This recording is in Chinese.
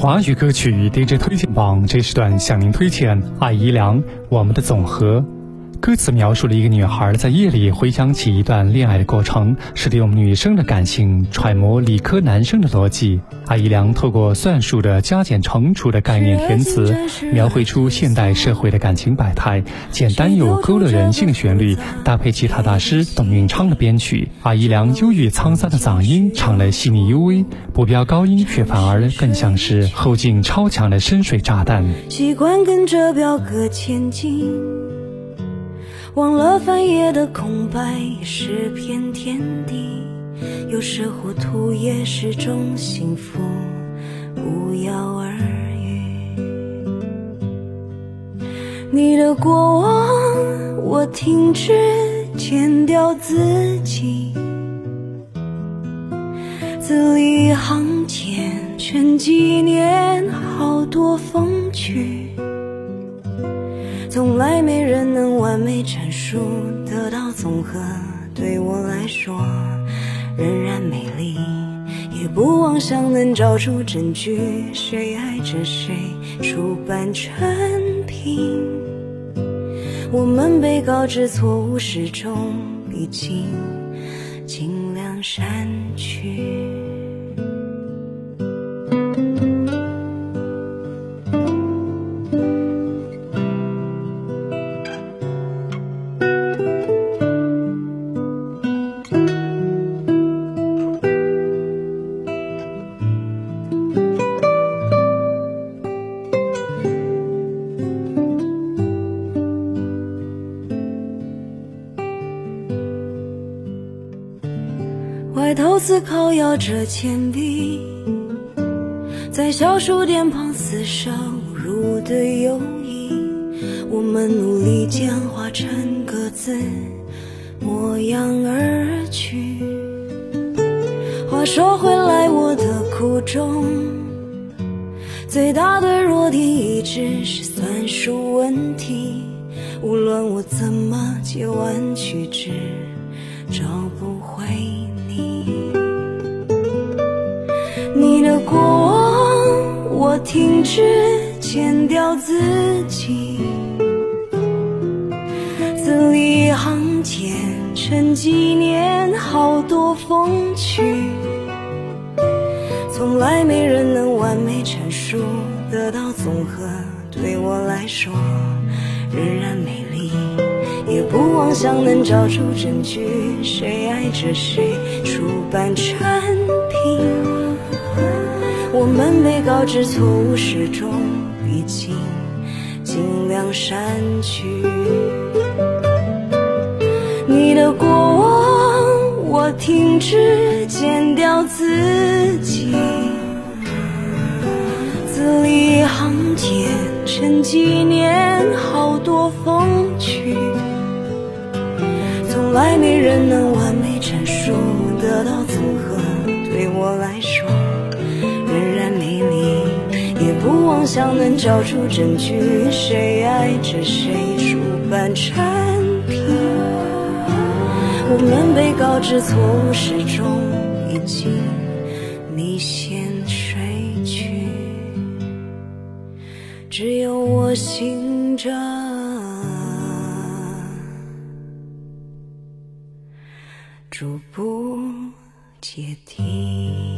华语歌曲 DJ 推荐榜这时段向您推荐艾怡良《我们的总和》。歌词描述了一个女孩在夜里回想起一段恋爱的过程，是利用女生的感情揣摩理科男生的逻辑。阿怡良透过算术的加减乘除的概念填词，描绘出现代社会的感情百态，简单又勾勒人性的旋律，搭配吉他大师董运昌的编曲，阿怡良忧郁沧桑的嗓音唱得细腻幽微，不飙高音，却反而更像是后劲超强的深水炸弹。习惯跟着表格前进。忘了翻页的空白也是片天地，有时糊涂也是种幸福，不药而愈。你的过往，我停止剪掉自己，字里行间全纪念好多风趣。从来没人能完美阐述，得到总和，对我来说仍然美丽。也不妄想能找出证据，谁爱着谁，出版成品。我们被告知错误始终必经，尽量删去。歪头思考，摇着铅笔，在小数点旁厮杀侮辱的友谊。我们努力简化成各自模样而去。话说回来，我的苦衷，最大的弱点一直是算术问题。无论我怎么截弯曲直，找不回。停止剪掉自己，字里行间成几年好多风趣。从来没人能完美阐述，得到总和，对我来说仍然美丽。也不妄想能找出证据，谁爱着谁，出版成品。我们被告知错误始终已经，尽量删去你的过往。我停止剪掉自己，字里行间成纪念好多风想能找出证据，谁爱着谁，出版产品。我们被告知错误始终已经，你先睡去，只有我醒着，逐步阶梯。